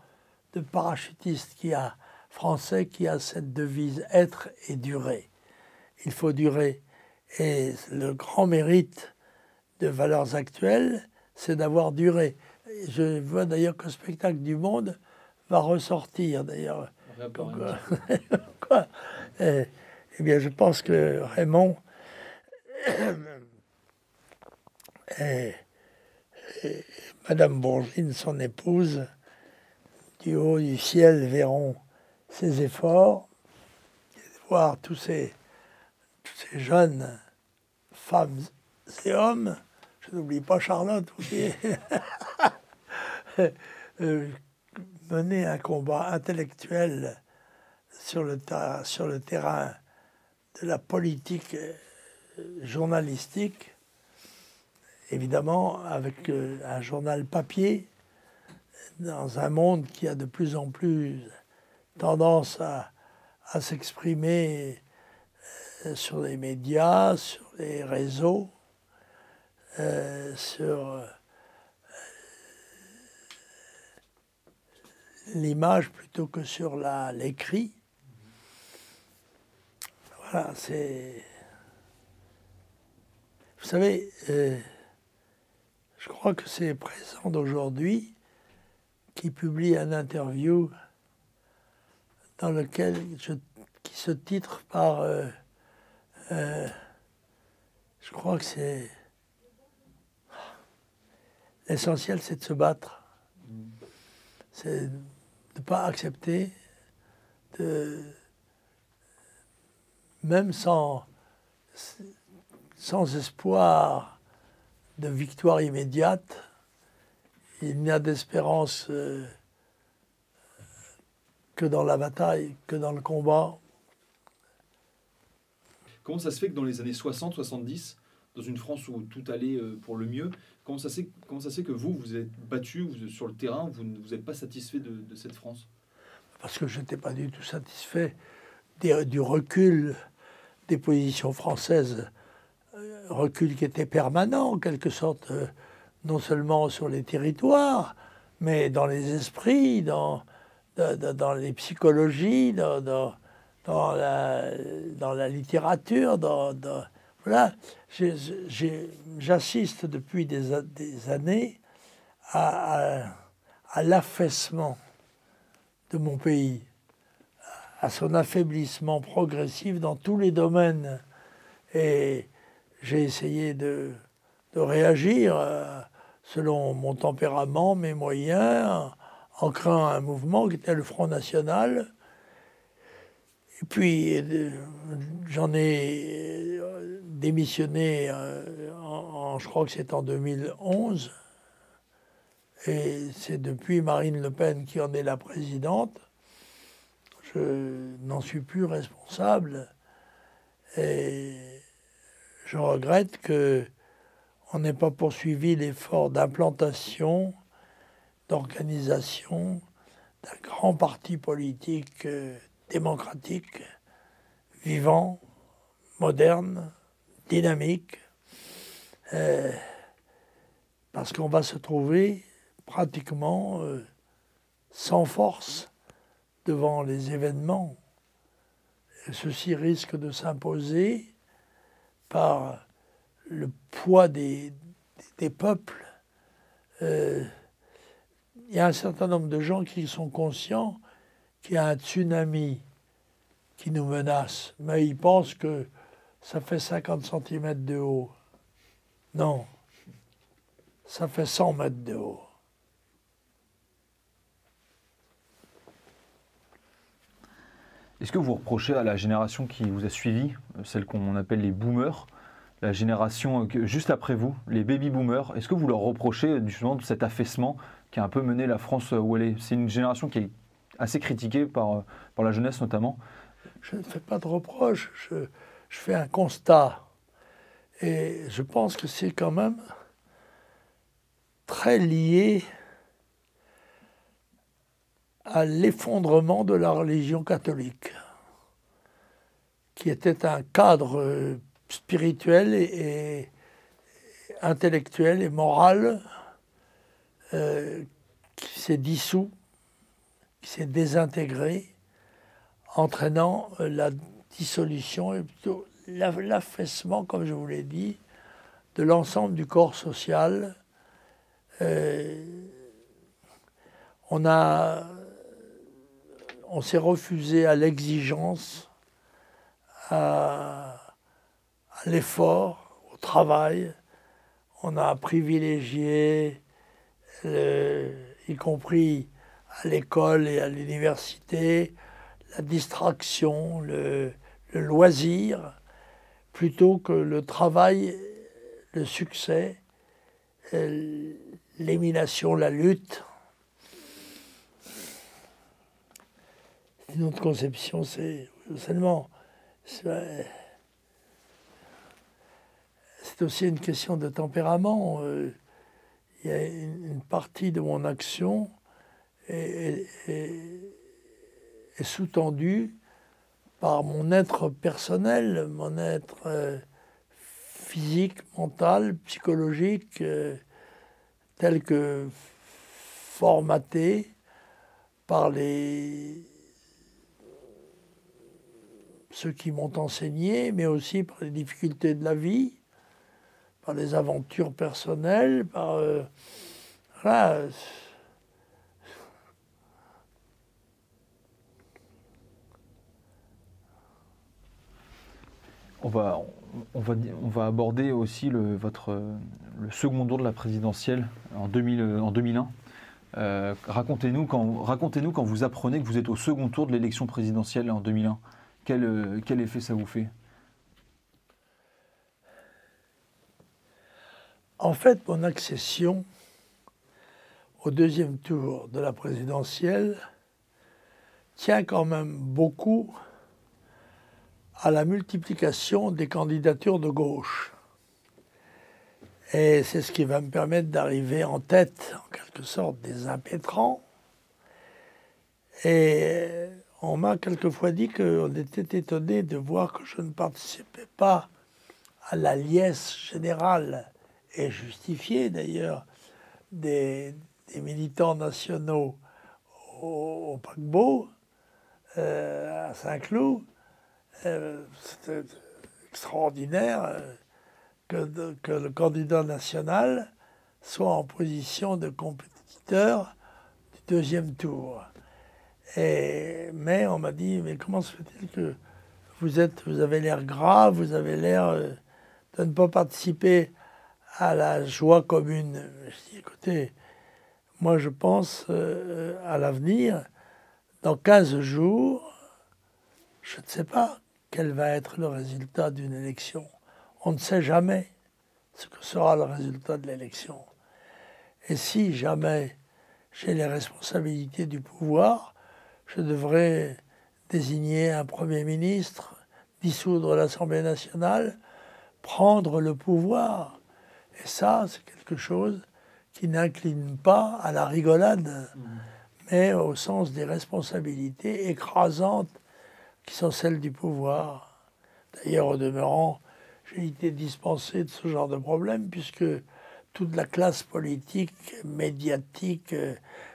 de parachutistes qui a, français qui a cette devise être et durer. Il faut durer. Et le grand mérite de valeurs actuelles, c'est d'avoir duré. Je vois d'ailleurs que le spectacle du monde va ressortir d'ailleurs. eh, eh bien, je pense que Raymond et, Madame Bourgine, son épouse, du haut du ciel verront ses efforts, voir tous ces, tous ces jeunes femmes et hommes, n'oublie pas Charlotte aussi, euh, mener un combat intellectuel sur le, sur le terrain de la politique euh, journalistique, évidemment avec euh, un journal papier dans un monde qui a de plus en plus tendance à, s'exprimer euh, sur les médias, sur les réseaux, euh, sur euh, l'image plutôt que sur l'écrit. Voilà, c'est. Vous savez, je crois que c'est présent d'aujourd'hui qui publie un interview dans lequel je, qui se titre par, euh, euh, je crois que c'est l'essentiel, c'est de se battre, c'est de ne pas accepter, même sans, sans espoir de victoire immédiate, il n'y a d'espérance euh, que dans la bataille, que dans le combat. Comment ça se fait que dans les années 60-70, dans une France où tout allait euh, pour le mieux, comment ça, se comment ça fait que vous, vous êtes battu sur le terrain, vous n'êtes pas satisfait de, cette France? Parce que je n'étais pas du tout satisfait du recul des positions françaises, euh, recul qui était permanent en quelque sorte non seulement sur les territoires, mais dans les esprits, dans, dans, les psychologies, dans, dans, la, dans la littérature. Dans, voilà, j'assiste depuis des, années à, l'affaissement de mon pays, à son affaiblissement progressif dans tous les domaines. Et j'ai essayé de, réagir. Euh, selon mon tempérament, mes moyens, en créant un mouvement qui était le Front National. Et puis, euh, j'en ai démissionné, euh, en, je crois que c'est en 2011. Et c'est depuis Marine Le Pen qui en est la présidente. je n'en suis plus responsable et je regrette que on n'ait pas poursuivi l'effort d'implantation, d'organisation d'un grand parti politique euh, démocratique, vivant, moderne, dynamique, euh, parce qu'on va se trouver pratiquement euh, sans force devant les événements. ceci risque de s'imposer par le poids des, peuples. Euh, il y a un certain nombre de gens qui sont conscients qu'il y a un tsunami qui nous menace, mais ils pensent que ça fait 50 cm de haut. Non, ça fait 100 mètres de haut. Est-ce que vous reprochez à la génération qui vous a suivi, celle qu'on appelle les boomers, la génération juste après vous, les baby boomers, est-ce que vous leur reprochez justement cet affaissement qui a un peu mené la France où elle est? C'est une génération qui est assez critiquée par, par la jeunesse notamment. Je ne fais pas de reproches, je, je fais un constat. Et je pense que c'est quand même très lié à l'effondrement de la religion catholique, qui était un cadre spirituel et, intellectuel et moral euh, qui s'est dissous, qui s'est désintégré, entraînant la dissolution et plutôt l'affaissement, comme je vous l'ai dit, de l'ensemble du corps social. Euh, on on s'est refusé à l'exigence, à l'effort, au travail. On a privilégié, y compris à l'école et à l'université, la distraction, le, loisir, plutôt que le travail, le succès, l'émination, la lutte. Une autre conception, c'est seulement c'est aussi une question de tempérament. Euh, il y a une, partie de mon action est, sous-tendue par mon être personnel, mon être euh, physique, mental, psychologique, euh, tel que formaté par les ceux qui m'ont enseigné, mais aussi par les difficultés de la vie par les aventures personnelles, par. Euh. On va, on, va, on va aborder aussi le, votre, le second tour de la présidentielle en, 2000, en 2001. Euh, racontez-nous quand, racontez quand vous apprenez que vous êtes au second tour de l'élection présidentielle en 2001. Quel, quel effet ça vous fait? En fait, mon accession au deuxième tour de la présidentielle tient quand même beaucoup à la multiplication des candidatures de gauche. Et c'est ce qui va me permettre d'arriver en tête, en quelque sorte, des impétrants. Et on m'a quelquefois dit qu'on était étonné de voir que je ne participais pas à la liesse générale et justifié d'ailleurs des, militants nationaux au, paquebot, euh, à Saint-Cloud. Euh, C'était extraordinaire euh, que, que, le candidat national soit en position de compétiteur du deuxième tour. Et, mais on m'a dit, mais comment se fait-il que vous, êtes, vous avez l'air grave, vous avez l'air de ne pas participer à la joie commune? Je dis, écoutez, moi je pense euh, à l'avenir. Dans 15 jours, je ne sais pas quel va être le résultat d'une élection. On ne sait jamais ce que sera le résultat de l'élection. Et si jamais j'ai les responsabilités du pouvoir, je devrais désigner un Premier ministre, dissoudre l'Assemblée nationale, prendre le pouvoir. Et ça, c'est quelque chose qui n'incline pas à la rigolade, mais au sens des responsabilités écrasantes qui sont celles du pouvoir. D'ailleurs, au demeurant, j'ai été dispensé de ce genre de problème puisque toute la classe politique, médiatique,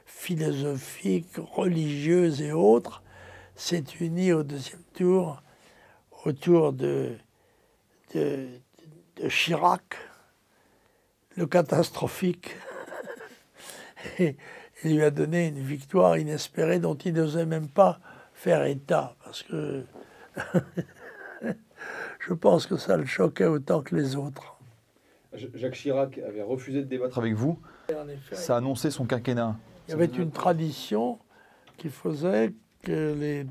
philosophique, religieuse et autres s'est unie au deuxième tour autour de, de, Chirac, le catastrophique, et, il lui a donné une victoire inespérée dont il n'osait même pas faire état, parce que je pense que ça le choquait autant que les autres. Jacques Chirac avait refusé de débattre avec vous. ça annonçait son quinquennat. Il y avait une tradition qui faisait que les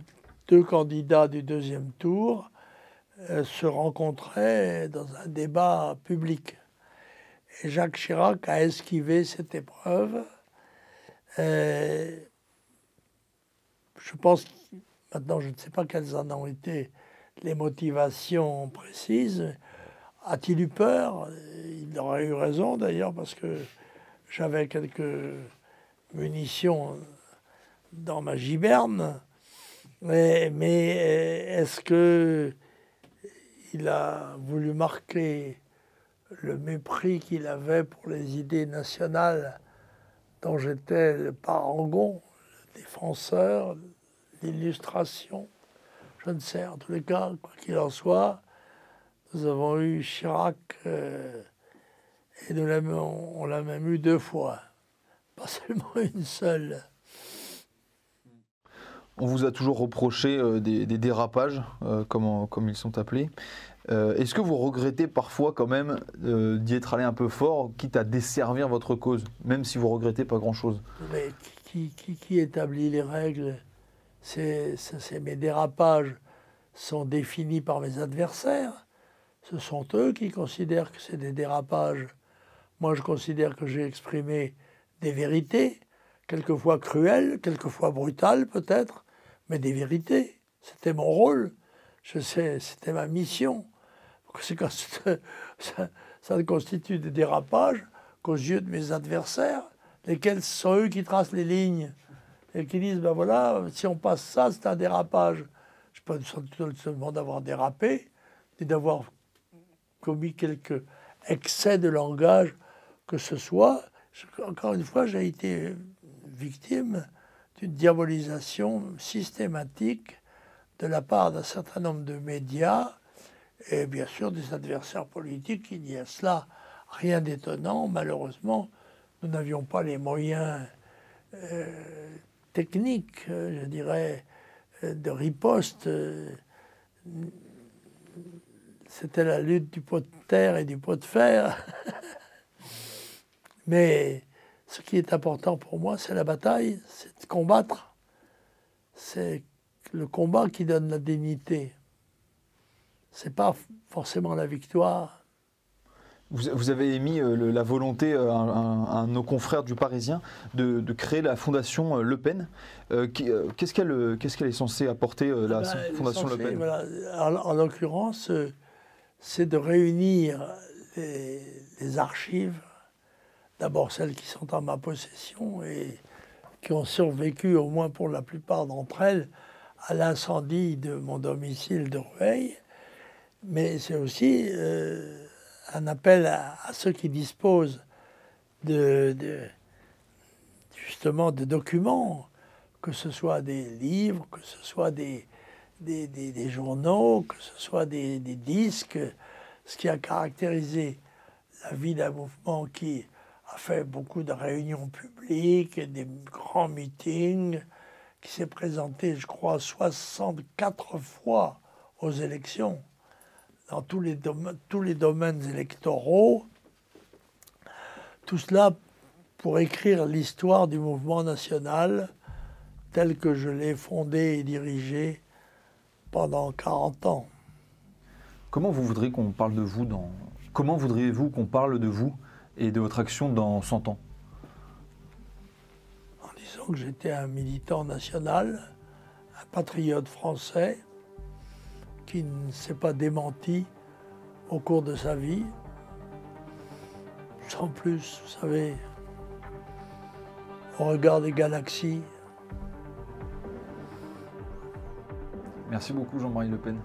deux candidats du deuxième tour euh, se rencontraient dans un débat public. Et Jacques Chirac a esquivé cette épreuve. Euh, je pense, maintenant je ne sais pas quelles en ont été les motivations précises. A-t-il eu peur? Il aurait eu raison d'ailleurs parce que j'avais quelques munitions dans ma giberne. Mais, est-ce que il a voulu marquer le mépris qu'il avait pour les idées nationales dont j'étais le parangon, le défenseur, l'illustration Je ne sais. En tous les cas, quoi qu'il en soit, nous avons eu Chirac euh, et nous on l'a même eu deux fois, pas seulement une seule. On vous a toujours reproché euh, des, dérapages, euh, comme, comme, ils sont appelés. Est-ce que vous regrettez parfois quand même d'y être allé un peu fort, quitte à desservir votre cause, même si vous regrettez pas grand-chose? Mais qui, établit les règles Mes dérapages sont définis par mes adversaires. Ce sont eux qui considèrent que c'est des dérapages. Moi, je considère que j'ai exprimé des vérités, quelquefois cruelles, quelquefois brutales peut-être, mais des vérités. C'était mon rôle. Je sais, c'était ma mission. Ça, ça ne constitue des dérapages qu'aux yeux de mes adversaires, lesquels sont eux qui tracent les lignes et qui disent ben voilà, si on passe ça, c'est un dérapage. Je peux seulement d'avoir dérapé, ni d'avoir commis quelques excès de langage que ce soit. Encore une fois, j'ai été victime d'une diabolisation systématique de la part d'un certain nombre de médias et bien sûr des adversaires politiques. Il y a cela rien d'étonnant. Malheureusement, nous n'avions pas les moyens euh, techniques, je dirais, de riposte c'était la lutte du pot de terre et du pot de fer. Mais ce qui est important pour moi, c'est la bataille, c'est de combattre. C'est le combat qui donne la dignité. C'est pas forcément la victoire. Vous, avez émis euh, la volonté euh, à, nos confrères du Parisien de, créer la fondation euh, Le Pen. qu'est-ce qu'elle est censée apporter, la ah ben, fondation Le Pen? En, l'occurrence, c'est de réunir les, archives, d'abord celles qui sont en ma possession et qui ont survécu, au moins pour la plupart d'entre elles, à l'incendie de mon domicile de Rueil, mais c'est aussi euh, un appel à, ceux qui disposent de, justement de documents, que ce soit des livres, que ce soit des, des, journaux, que ce soit des, disques, ce qui a caractérisé la vie d'un mouvement qui a fait beaucoup de réunions publiques, des grands meetings, qui s'est présenté, je crois, 64 fois aux élections, dans tous les, tous les domaines électoraux. Tout cela pour écrire l'histoire du mouvement national tel que je l'ai fondé et dirigé pendant 40 ans. Comment vous voudriez qu'on parle de vous dans... Comment voudriez-vous qu'on parle de vous et de votre action dans 100 ans? En disant que j'étais un militant national, un patriote français qui ne s'est pas démenti au cours de sa vie. Sans plus, vous savez, au regard des galaxies. Merci beaucoup Jean-Marie Le Pen.